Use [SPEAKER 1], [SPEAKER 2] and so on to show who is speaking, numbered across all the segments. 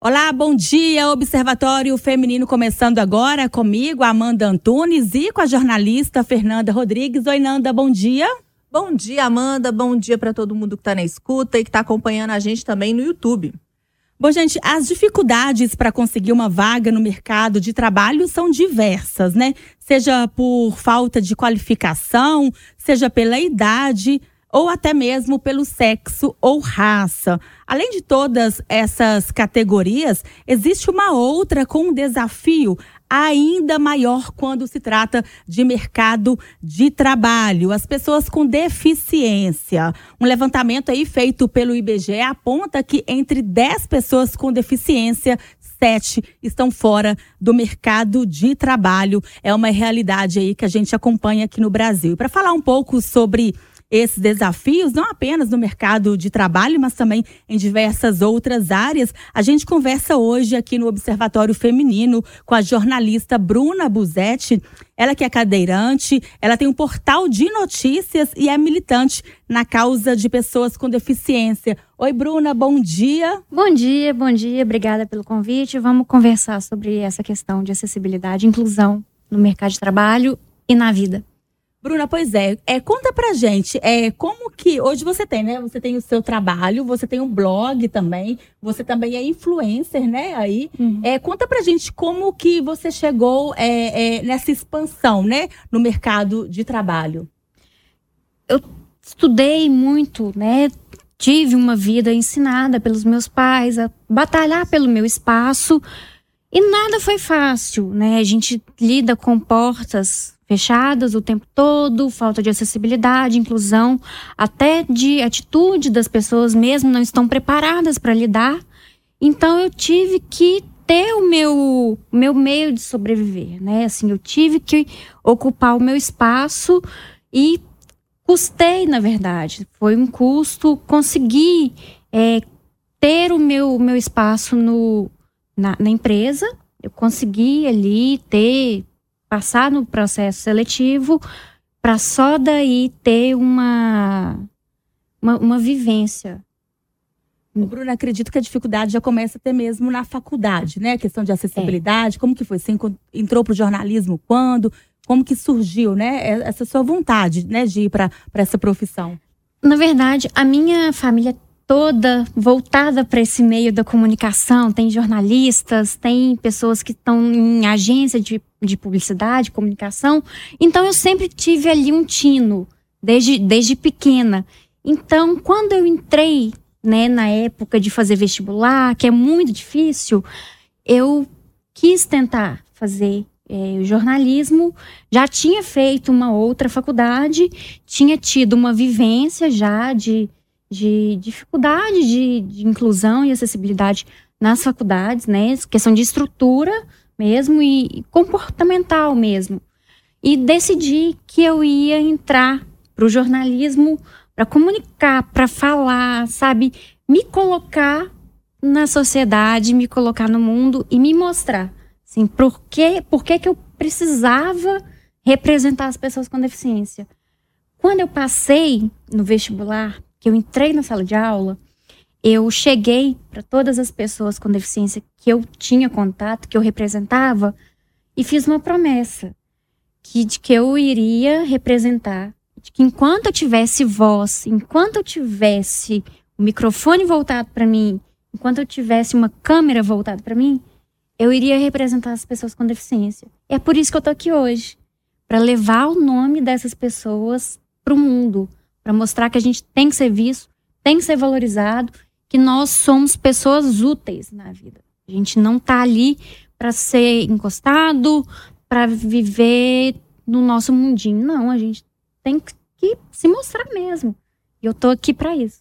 [SPEAKER 1] Olá, bom dia, Observatório Feminino começando agora comigo, Amanda Antunes e com a jornalista Fernanda Rodrigues. Oi, Nanda, bom dia.
[SPEAKER 2] Bom dia, Amanda. Bom dia para todo mundo que está na escuta e que está acompanhando a gente também no YouTube.
[SPEAKER 1] Bom, gente, as dificuldades para conseguir uma vaga no mercado de trabalho são diversas, né? Seja por falta de qualificação, seja pela idade ou até mesmo pelo sexo ou raça. Além de todas essas categorias, existe uma outra com um desafio ainda maior quando se trata de mercado de trabalho, as pessoas com deficiência. Um levantamento aí feito pelo IBGE aponta que entre 10 pessoas com deficiência, sete estão fora do mercado de trabalho. É uma realidade aí que a gente acompanha aqui no Brasil. Para falar um pouco sobre esses desafios, não apenas no mercado de trabalho, mas também em diversas outras áreas. A gente conversa hoje aqui no Observatório Feminino com a jornalista Bruna Buzetti. Ela que é cadeirante, ela tem um portal de notícias e é militante na causa de pessoas com deficiência. Oi, Bruna, bom dia.
[SPEAKER 3] Bom dia, bom dia, obrigada pelo convite. Vamos conversar sobre essa questão de acessibilidade e inclusão no mercado de trabalho e na vida.
[SPEAKER 1] Bruna, pois é, é, conta pra gente, é, como que, hoje você tem, né, você tem o seu trabalho, você tem um blog também, você também é influencer, né, aí, uhum. é, conta pra gente como que você chegou é, é, nessa expansão, né, no mercado de trabalho.
[SPEAKER 3] Eu estudei muito, né, tive uma vida ensinada pelos meus pais a batalhar pelo meu espaço, e nada foi fácil, né, a gente lida com portas fechadas o tempo todo, falta de acessibilidade, inclusão, até de atitude das pessoas mesmo não estão preparadas para lidar. Então eu tive que ter o meu meu meio de sobreviver, né? Assim, eu tive que ocupar o meu espaço e custei, na verdade. Foi um custo conseguir é, ter o meu, meu espaço no, na, na empresa. Eu consegui ali ter passar no processo seletivo para só daí ter uma, uma, uma vivência.
[SPEAKER 1] Bruna, acredito que a dificuldade já começa até mesmo na faculdade, né? A questão de acessibilidade, é. como que foi? Você entrou para o jornalismo quando? Como que surgiu, né? Essa sua vontade, né, de ir para essa profissão?
[SPEAKER 3] Na verdade, a minha família toda voltada para esse meio da comunicação. Tem jornalistas, tem pessoas que estão em agência de, de publicidade, comunicação. Então eu sempre tive ali um tino, desde, desde pequena. Então, quando eu entrei né, na época de fazer vestibular, que é muito difícil, eu quis tentar fazer é, jornalismo, já tinha feito uma outra faculdade, tinha tido uma vivência já de de dificuldade de, de inclusão e acessibilidade nas faculdades, né? Questão de estrutura mesmo e comportamental mesmo. E decidi que eu ia entrar para o jornalismo para comunicar, para falar, sabe? Me colocar na sociedade, me colocar no mundo e me mostrar, assim, por que, por que, que eu precisava representar as pessoas com deficiência. Quando eu passei no vestibular, que eu entrei na sala de aula, eu cheguei para todas as pessoas com deficiência que eu tinha contato, que eu representava, e fiz uma promessa que, de que eu iria representar, de que enquanto eu tivesse voz, enquanto eu tivesse o microfone voltado para mim, enquanto eu tivesse uma câmera voltada para mim, eu iria representar as pessoas com deficiência. É por isso que eu tô aqui hoje, para levar o nome dessas pessoas para o mundo, para mostrar que a gente tem que ser visto, tem que ser valorizado, que nós somos pessoas úteis na vida. A gente não tá ali para ser encostado, para viver no nosso mundinho. Não, a gente tem que se mostrar mesmo. E eu tô aqui para isso.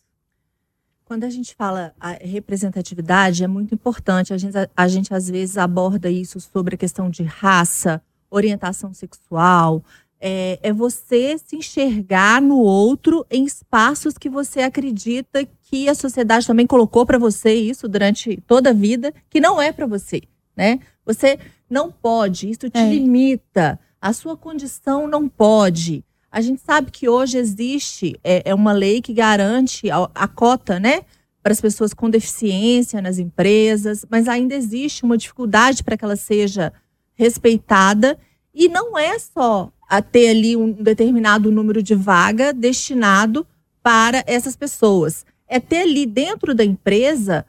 [SPEAKER 2] Quando a gente fala a representatividade, é muito importante. A gente, a gente às vezes aborda isso sobre a questão de raça, orientação sexual, é, é, você se enxergar no outro em espaços que você acredita que a sociedade também colocou para você isso durante toda a vida, que não é para você, né? Você não pode, isso te é. limita, a sua condição não pode. A gente sabe que hoje existe é, é uma lei que garante a, a cota, né, para as pessoas com deficiência nas empresas, mas ainda existe uma dificuldade para que ela seja respeitada. E não é só a ter ali um determinado número de vaga destinado para essas pessoas. É ter ali dentro da empresa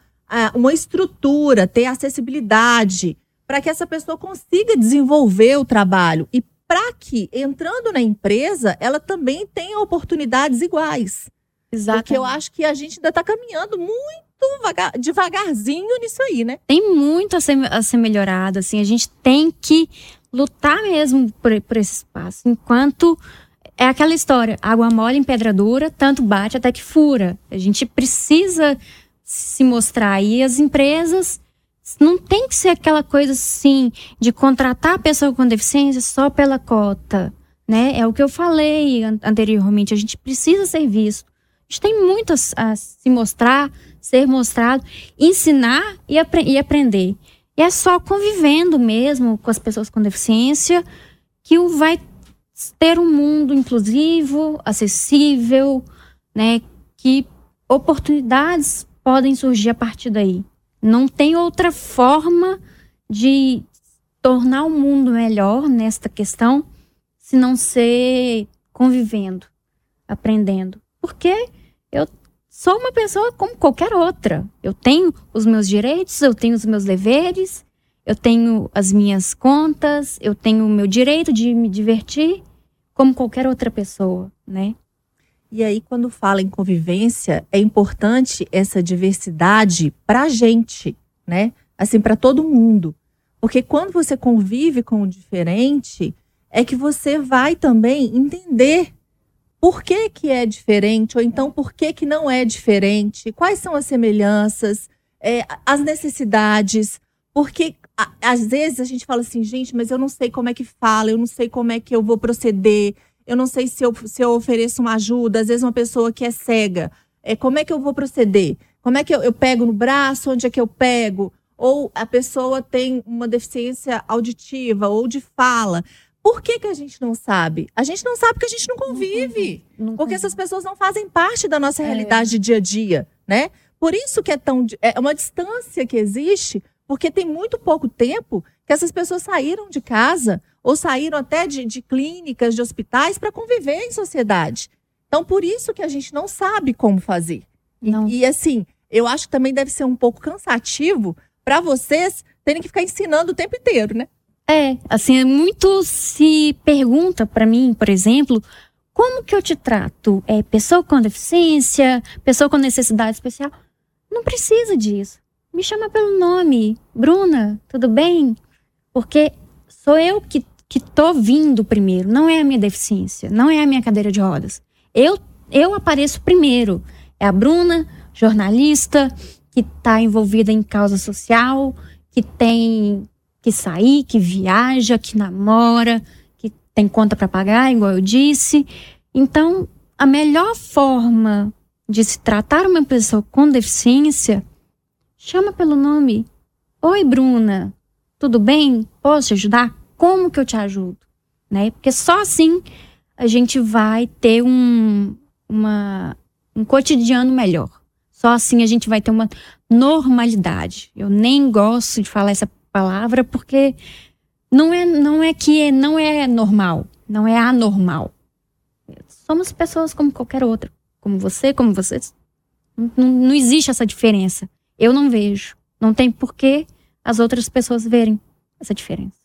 [SPEAKER 2] uma estrutura, ter acessibilidade, para que essa pessoa consiga desenvolver o trabalho e para que, entrando na empresa, ela também tenha oportunidades iguais. Exato. Porque eu acho que a gente ainda está caminhando muito devagarzinho nisso aí, né?
[SPEAKER 3] Tem muito a ser, a ser melhorado, assim. A gente tem que lutar mesmo por, por esse espaço. Enquanto é aquela história, água mole em pedra dura, tanto bate até que fura. A gente precisa se mostrar. E as empresas não tem que ser aquela coisa assim de contratar a pessoa com deficiência só pela cota, né? É o que eu falei anteriormente. A gente precisa ser visto. A gente tem muito a, a se mostrar, ser mostrado, ensinar e, apre e aprender. E é só convivendo mesmo com as pessoas com deficiência que o vai ter um mundo inclusivo, acessível, né? Que oportunidades podem surgir a partir daí. Não tem outra forma de tornar o mundo melhor nesta questão se não ser convivendo, aprendendo. Porque eu sou uma pessoa como qualquer outra. Eu tenho os meus direitos, eu tenho os meus deveres, eu tenho as minhas contas, eu tenho o meu direito de me divertir como qualquer outra pessoa, né?
[SPEAKER 2] E aí, quando fala em convivência, é importante essa diversidade para a gente, né? Assim, para todo mundo. Porque quando você convive com o diferente, é que você vai também entender por que, que é diferente, ou então por que, que não é diferente, quais são as semelhanças, é, as necessidades. Porque a, às vezes a gente fala assim, gente, mas eu não sei como é que fala, eu não sei como é que eu vou proceder eu não sei se eu, se eu ofereço uma ajuda, às vezes uma pessoa que é cega, é, como é que eu vou proceder? Como é que eu, eu pego no braço? Onde é que eu pego? Ou a pessoa tem uma deficiência auditiva ou de fala. Por que, que a gente não sabe? A gente não sabe porque a gente não convive. Não, não porque essas pessoas não fazem parte da nossa é. realidade de dia a dia, né? Por isso que é tão é uma distância que existe, porque tem muito pouco tempo que essas pessoas saíram de casa ou saíram até de, de clínicas, de hospitais para conviver em sociedade. Então, por isso que a gente não sabe como fazer. E, e, assim, eu acho que também deve ser um pouco cansativo para vocês terem que ficar ensinando o tempo inteiro, né?
[SPEAKER 3] É, assim, muito se pergunta para mim, por exemplo, como que eu te trato? É pessoa com deficiência, pessoa com necessidade especial? Não precisa disso. Me chama pelo nome. Bruna, tudo bem? Porque sou eu que que tô vindo primeiro, não é a minha deficiência, não é a minha cadeira de rodas. Eu eu apareço primeiro. É a Bruna, jornalista, que está envolvida em causa social, que tem que sair, que viaja, que namora, que tem conta para pagar, igual eu disse. Então, a melhor forma de se tratar uma pessoa com deficiência, chama pelo nome. Oi, Bruna, tudo bem? Posso te ajudar? Como que eu te ajudo? Né? Porque só assim a gente vai ter um, uma, um cotidiano melhor. Só assim a gente vai ter uma normalidade. Eu nem gosto de falar essa palavra porque não é, não é que é, não é normal, não é anormal. Somos pessoas como qualquer outra, como você, como vocês. Não, não existe essa diferença. Eu não vejo. Não tem por que as outras pessoas verem essa diferença.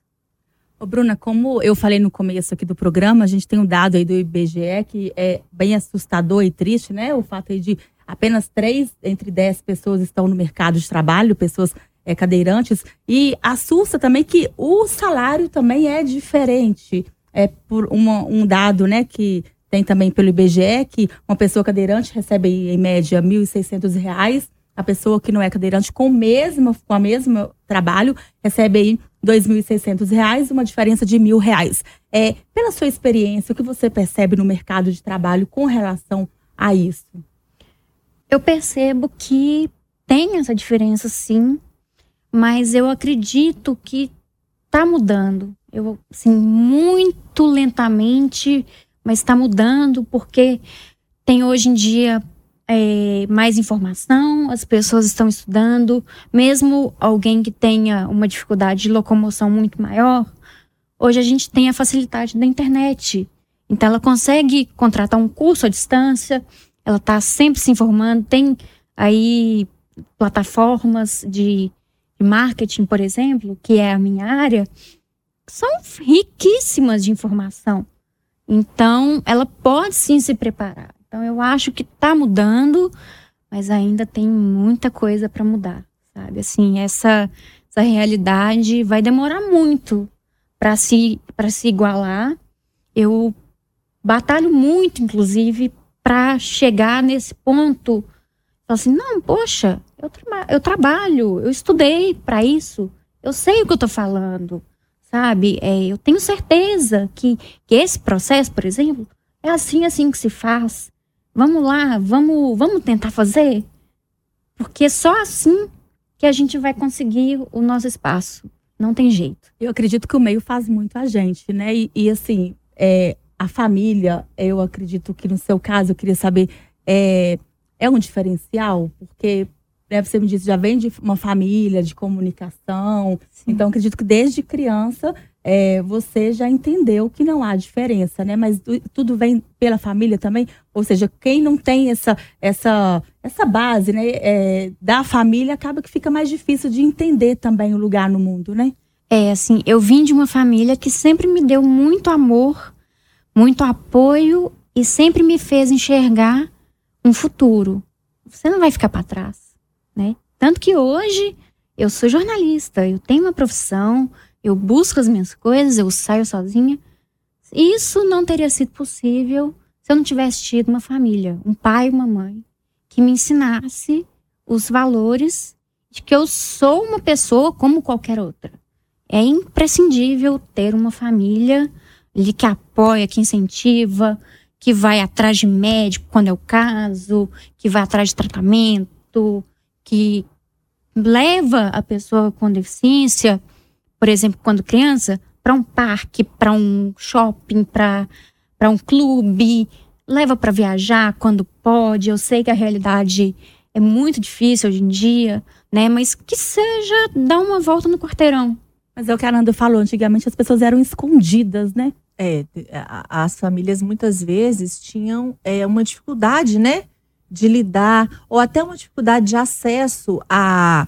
[SPEAKER 1] Ô, Bruna, como eu falei no começo aqui do programa, a gente tem um dado aí do IBGE que é bem assustador e triste, né? O fato aí de apenas três entre dez pessoas estão no mercado de trabalho, pessoas é, cadeirantes, e assusta também que o salário também é diferente. É por uma, um dado, né, que tem também pelo IBGE, que uma pessoa cadeirante recebe em média R$ 1.600, a pessoa que não é cadeirante com o mesmo, com a mesmo trabalho recebe aí R$ 2.600, uma diferença de mil reais. É, pela sua experiência, o que você percebe no mercado de trabalho com relação a isso?
[SPEAKER 3] Eu percebo que tem essa diferença, sim, mas eu acredito que está mudando. Eu, assim, muito lentamente, mas está mudando porque tem hoje em dia é, mais informação, as pessoas estão estudando, mesmo alguém que tenha uma dificuldade de locomoção muito maior, hoje a gente tem a facilidade da internet. Então ela consegue contratar um curso à distância, ela está sempre se informando, tem aí plataformas de marketing, por exemplo, que é a minha área, são riquíssimas de informação. Então, ela pode sim se preparar. Então, eu acho que está mudando, mas ainda tem muita coisa para mudar, sabe? Assim, essa, essa realidade vai demorar muito para se, se igualar. Eu batalho muito, inclusive, para chegar nesse ponto. Assim, não, poxa, eu, eu trabalho, eu estudei para isso, eu sei o que eu estou falando sabe? É, eu tenho certeza que, que esse processo, por exemplo, é assim, assim que se faz. Vamos lá, vamos, vamos tentar fazer? Porque só assim que a gente vai conseguir o nosso espaço. Não tem jeito.
[SPEAKER 1] Eu acredito que o meio faz muito a gente, né? E, e assim, é, a família, eu acredito que no seu caso, eu queria saber, é, é um diferencial? Porque né, você me disse, já vem de uma família de comunicação. Sim. Então, acredito que desde criança é, você já entendeu que não há diferença, né? Mas tudo vem pela família também. Ou seja, quem não tem essa, essa, essa base né, é, da família acaba que fica mais difícil de entender também o lugar no mundo, né?
[SPEAKER 3] É, assim, eu vim de uma família que sempre me deu muito amor, muito apoio e sempre me fez enxergar um futuro. Você não vai ficar para trás né? Tanto que hoje eu sou jornalista, eu tenho uma profissão, eu busco as minhas coisas, eu saio sozinha. Isso não teria sido possível se eu não tivesse tido uma família, um pai e uma mãe, que me ensinasse os valores de que eu sou uma pessoa como qualquer outra. É imprescindível ter uma família que apoia, que incentiva, que vai atrás de médico quando é o caso, que vai atrás de tratamento, que leva a pessoa com deficiência, por exemplo, quando criança, para um parque, para um shopping, para um clube, leva para viajar quando pode. Eu sei que a realidade é muito difícil hoje em dia, né? Mas que seja dar uma volta no quarteirão.
[SPEAKER 1] Mas é o que a Ananda falou, antigamente as pessoas eram escondidas, né?
[SPEAKER 2] É, as famílias muitas vezes tinham é, uma dificuldade, né? de lidar, ou até uma dificuldade de acesso à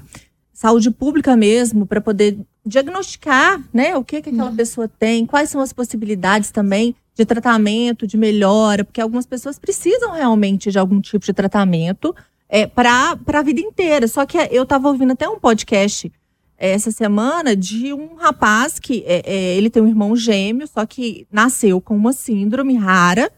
[SPEAKER 2] saúde pública mesmo, para poder diagnosticar né, o que, que aquela uhum. pessoa tem, quais são as possibilidades também de tratamento, de melhora, porque algumas pessoas precisam realmente de algum tipo de tratamento é, para a vida inteira. Só que eu estava ouvindo até um podcast essa semana de um rapaz que é, é, ele tem um irmão gêmeo, só que nasceu com uma síndrome rara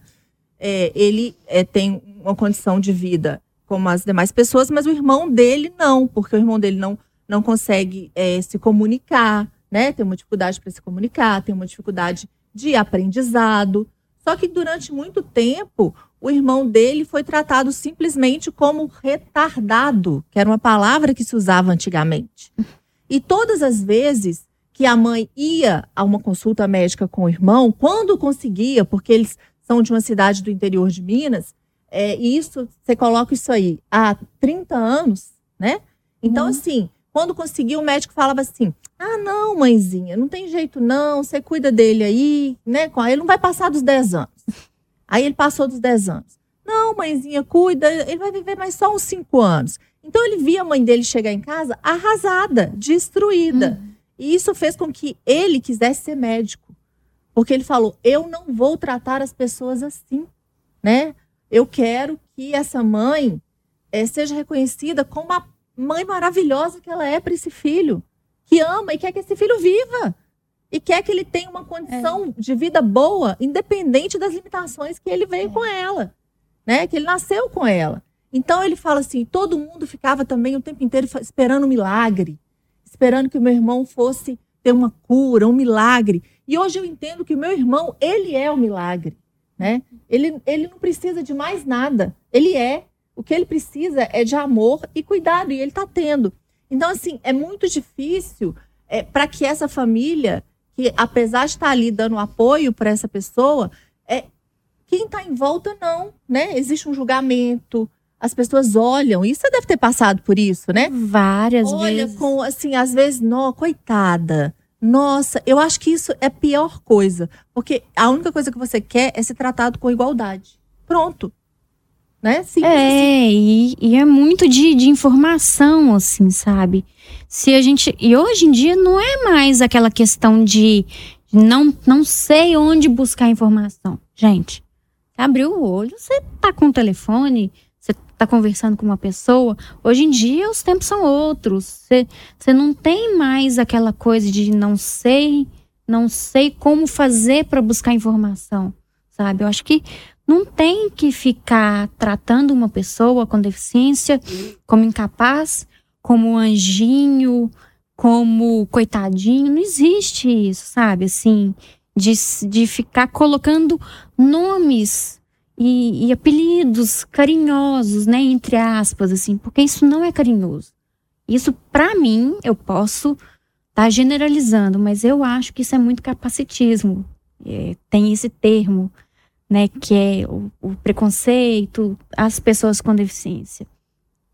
[SPEAKER 2] é, ele é, tem uma condição de vida como as demais pessoas, mas o irmão dele não, porque o irmão dele não, não consegue é, se comunicar, né? Tem uma dificuldade para se comunicar, tem uma dificuldade de aprendizado. Só que durante muito tempo, o irmão dele foi tratado simplesmente como retardado, que era uma palavra que se usava antigamente. E todas as vezes que a mãe ia a uma consulta médica com o irmão, quando conseguia, porque eles são de uma cidade do interior de Minas, é, e isso, você coloca isso aí há 30 anos, né? Então, uhum. assim, quando conseguiu, o médico falava assim: ah, não, mãezinha, não tem jeito não, você cuida dele aí, né? Ele não vai passar dos 10 anos. Aí ele passou dos 10 anos. Não, mãezinha, cuida, ele vai viver mais só uns 5 anos. Então ele via a mãe dele chegar em casa arrasada, destruída. Uhum. E isso fez com que ele quisesse ser médico. Porque ele falou: eu não vou tratar as pessoas assim, né? Eu quero que essa mãe é, seja reconhecida como a mãe maravilhosa que ela é para esse filho, que ama e quer que esse filho viva. E quer que ele tenha uma condição é. de vida boa, independente das limitações que ele veio é. com ela, né? Que ele nasceu com ela. Então ele fala assim: todo mundo ficava também o tempo inteiro esperando um milagre, esperando que o meu irmão fosse ter uma cura, um milagre. E hoje eu entendo que o meu irmão, ele é o milagre, né? Ele, ele não precisa de mais nada. Ele é. O que ele precisa é de amor e cuidado, e ele está tendo. Então, assim, é muito difícil é, para que essa família, que apesar de estar tá ali dando apoio para essa pessoa, é, quem está em volta não, né? Existe um julgamento, as pessoas olham, e você deve ter passado por isso, né?
[SPEAKER 3] Várias
[SPEAKER 2] Olha
[SPEAKER 3] vezes.
[SPEAKER 2] com, assim, às vezes, não, coitada. Nossa, eu acho que isso é a pior coisa. Porque a única coisa que você quer é ser tratado com igualdade. Pronto. Né? Simples assim.
[SPEAKER 3] É, e, e é muito de, de informação, assim, sabe? Se a gente. E hoje em dia não é mais aquela questão de não, não sei onde buscar informação. Gente, abriu o olho, você tá com o telefone, você tá conversando com uma pessoa. Hoje em dia os tempos são outros. Você não tem mais aquela coisa de não sei, não sei como fazer para buscar informação, sabe? Eu acho que não tem que ficar tratando uma pessoa com deficiência como incapaz, como anjinho, como coitadinho. Não existe isso, sabe? Assim, de, de ficar colocando nomes e, e apelidos carinhosos, né? Entre aspas, assim, porque isso não é carinhoso. Isso, para mim, eu posso tá generalizando, mas eu acho que isso é muito capacitismo. É, tem esse termo né, que é o, o, preconceito às pessoas com deficiência.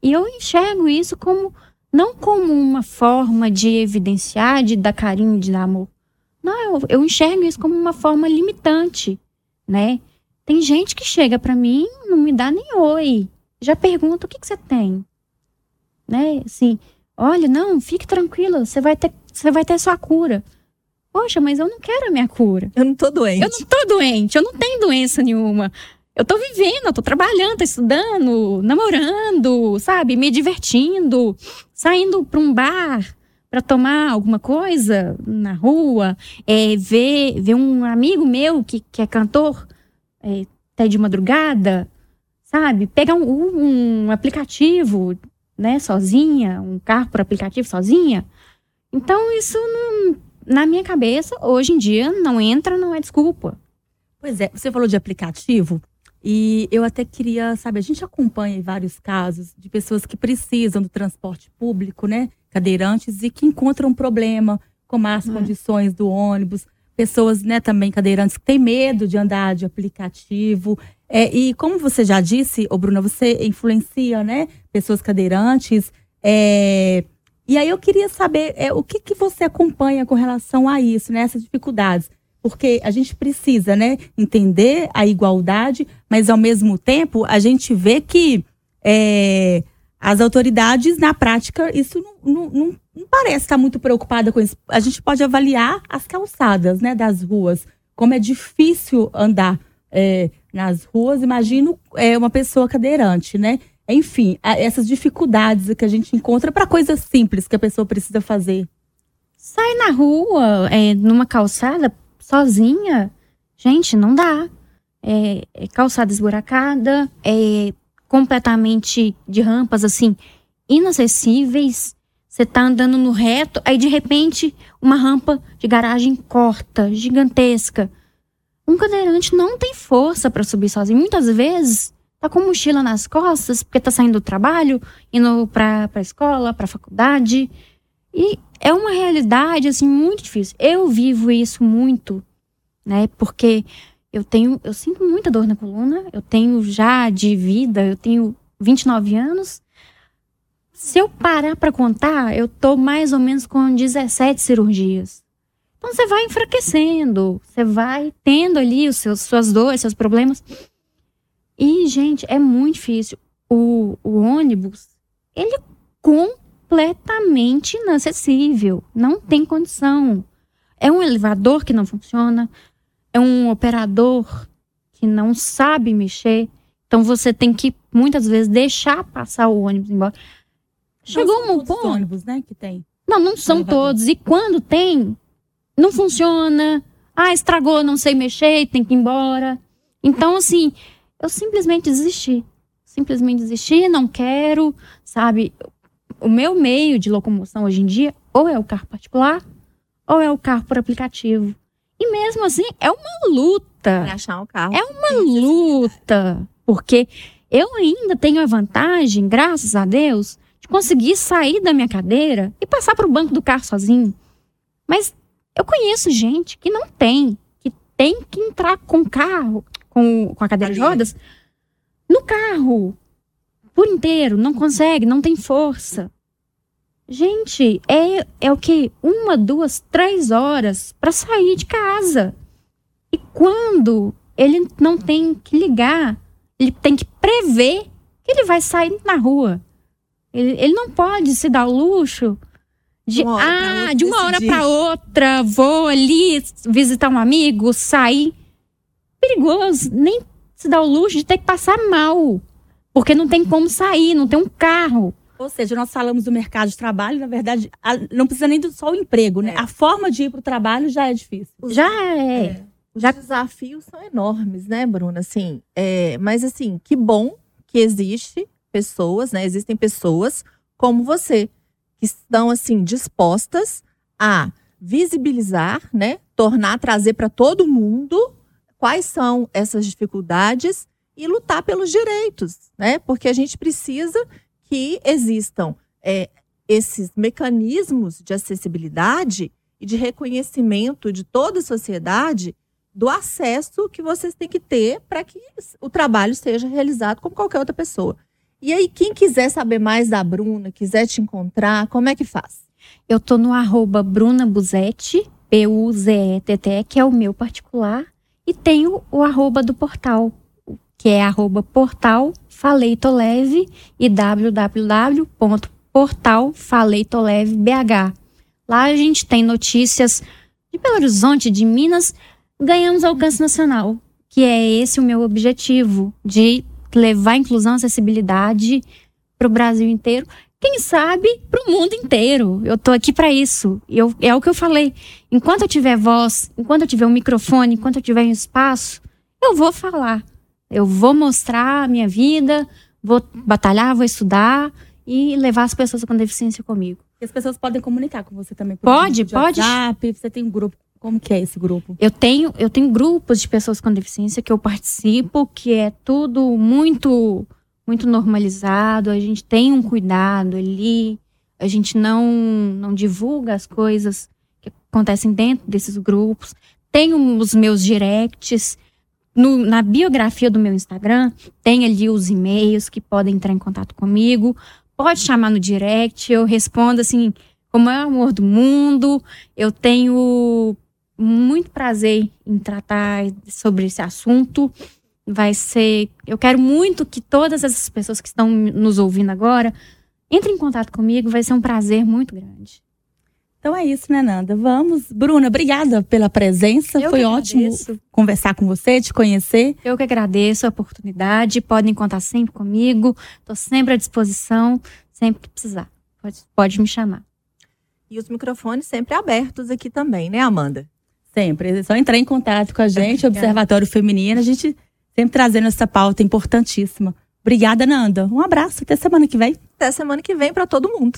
[SPEAKER 3] E eu enxergo isso como não como uma forma de evidenciar, de dar carinho, de dar amor. Não, eu, eu enxergo isso como uma forma limitante, né? Tem gente que chega para mim, não me dá nem oi, já pergunta o que, que você tem, né? Assim, olha, não, fique tranquila, você vai ter, você vai ter sua cura. Poxa, mas eu não quero a minha cura.
[SPEAKER 2] Eu não tô doente.
[SPEAKER 3] Eu não tô doente, eu não tenho doença nenhuma. Eu tô vivendo, eu tô trabalhando, tô estudando, namorando, sabe? Me divertindo, saindo pra um bar para tomar alguma coisa na rua, é, ver, ver um amigo meu que, que é cantor é, até de madrugada, sabe? Pegar um, um aplicativo, né, sozinha, um carro por aplicativo sozinha. Então, isso não na minha cabeça, hoje em dia, não entra, não é desculpa.
[SPEAKER 1] Pois é, você falou de aplicativo e eu até queria, sabe, a gente acompanha vários casos de pessoas que precisam do transporte público, né, cadeirantes e que encontram um problema com más hum. condições do ônibus, pessoas, né, também cadeirantes que têm medo de andar de aplicativo. É, e como você já disse, ô Bruna, você influencia, né, pessoas cadeirantes, é, e aí eu queria saber é, o que, que você acompanha com relação a isso, né? Essas dificuldades. Porque a gente precisa, né, entender a igualdade, mas ao mesmo tempo a gente vê que é, as autoridades, na prática, isso não, não, não, não parece estar muito preocupada com isso. A gente pode avaliar as calçadas, né, das ruas, como é difícil andar é, nas ruas. Imagino é, uma pessoa cadeirante, né? enfim, essas dificuldades que a gente encontra para coisas simples que a pessoa precisa fazer.
[SPEAKER 3] Sai na rua, é, numa calçada, sozinha, gente, não dá. É, é calçada esburacada, é completamente de rampas, assim, inacessíveis. Você tá andando no reto, aí de repente uma rampa de garagem corta, gigantesca. Um cadeirante não tem força para subir sozinho. Muitas vezes tá com mochila nas costas, porque tá saindo do trabalho, indo pra, pra escola, pra faculdade. E é uma realidade, assim, muito difícil. Eu vivo isso muito, né? Porque eu tenho, eu sinto muita dor na coluna, eu tenho já de vida, eu tenho 29 anos. Se eu parar para contar, eu tô mais ou menos com 17 cirurgias. Então você vai enfraquecendo, você vai tendo ali os seus suas dores, seus problemas. E, gente, é muito difícil. O, o ônibus, ele é completamente inacessível. Não tem condição. É um elevador que não funciona. É um operador que não sabe mexer. Então você tem que, muitas vezes, deixar passar o ônibus embora.
[SPEAKER 1] Chegou um ponto. ônibus, né, que tem.
[SPEAKER 3] Não, não são todos. E quando tem, não funciona. Ah, estragou, não sei mexer, tem que ir embora. Então, assim, eu simplesmente desisti. Simplesmente desisti, não quero, sabe? O meu meio de locomoção hoje em dia ou é o carro particular ou é o carro por aplicativo. E mesmo assim, é uma luta.
[SPEAKER 2] Pra achar um carro.
[SPEAKER 3] É uma luta. Porque eu ainda tenho a vantagem, graças a Deus, de conseguir sair da minha cadeira e passar para o banco do carro sozinho. Mas eu conheço gente que não tem, que tem que entrar com carro, com, com a cadeira de rodas no carro. por inteiro, não consegue, não tem força. Gente, é, é o que? Uma, duas, três horas para sair de casa. E quando ele não tem que ligar, ele tem que prever que ele vai sair na rua. Ele, ele não pode se dar o luxo de,
[SPEAKER 2] Uma hora
[SPEAKER 3] ah, de uma hora para outra, vou ali visitar um amigo, sair. Perigoso, nem se dá o luxo de ter que passar mal. Porque não tem como sair, não tem um carro.
[SPEAKER 1] Ou seja, nós falamos do mercado de trabalho, na verdade, a- não precisa nem do só o emprego, né?
[SPEAKER 2] É.
[SPEAKER 1] A forma de ir para o trabalho já é difícil.
[SPEAKER 2] Os-
[SPEAKER 3] Já é.
[SPEAKER 2] É. Os
[SPEAKER 3] Já-
[SPEAKER 2] desafios são enormes, né, Bruna? Assim, é, mas assim, que bom que existe pessoas, né? Existem pessoas como você que estão assim dispostas a visibilizar, né? Tornar, trazer para todo mundo quais são essas dificuldades e lutar pelos direitos, né? Porque a gente precisa que existam é, esses mecanismos de acessibilidade e de reconhecimento de toda a sociedade do acesso que vocês têm que ter para que o trabalho seja realizado como qualquer outra pessoa. E aí, quem quiser saber mais da Bruna, quiser te encontrar, como é que faz?
[SPEAKER 3] Eu tô no arroba Bruna Buzetti, B-U-Z-E-T-T, que é o meu particular. E tenho o arroba do portal, que é arroba portal Faleitoleve e www.portalfaleitolevebh. Lá a gente tem notícias de Belo Horizonte, de Minas, ganhamos alcance nacional, que é esse o meu objetivo, de levar inclusão e acessibilidade para o Brasil inteiro quem sabe para o mundo inteiro. Eu tô aqui para isso. Eu, é o que eu falei. Enquanto eu tiver voz, enquanto eu tiver um microfone, enquanto eu tiver um espaço, eu vou falar. Eu vou mostrar a minha vida, vou batalhar, vou estudar e levar as pessoas com deficiência comigo.
[SPEAKER 1] E as pessoas podem comunicar com você também.
[SPEAKER 3] Pode, pode.
[SPEAKER 1] WhatsApp, você tem um grupo. Como que é esse grupo?
[SPEAKER 3] Eu tenho, eu tenho grupos de pessoas com deficiência que eu participo, que é tudo muito muito normalizado, a gente tem um cuidado ali, a gente não não divulga as coisas que acontecem dentro desses grupos. Tenho os meus directs no- na biografia do meu Instagram, tem ali os e-mails que podem entrar em contato comigo. Pode chamar no direct, eu respondo assim, como é o amor do mundo. Eu tenho muito prazer em tratar sobre esse assunto. Vai ser. Eu quero muito que todas essas pessoas que estão nos ouvindo agora entrem em contato comigo. Vai ser um prazer muito grande.
[SPEAKER 1] Então é isso, né, Nanda? Vamos. Bruna, obrigada pela presença.
[SPEAKER 3] Eu
[SPEAKER 1] Foi ótimo conversar com você, te conhecer.
[SPEAKER 3] Eu que agradeço a oportunidade. Podem contar sempre comigo. Estou sempre à disposição, sempre que precisar. Pode, pode me chamar.
[SPEAKER 2] E os microfones sempre abertos aqui também, né, Amanda?
[SPEAKER 1] Sempre. É só entrar em contato com a gente, Observatório Feminino. A gente sempre trazendo essa pauta importantíssima. Obrigada, Nanda. Um abraço. Até semana que vem.
[SPEAKER 2] Até semana que vem para todo mundo.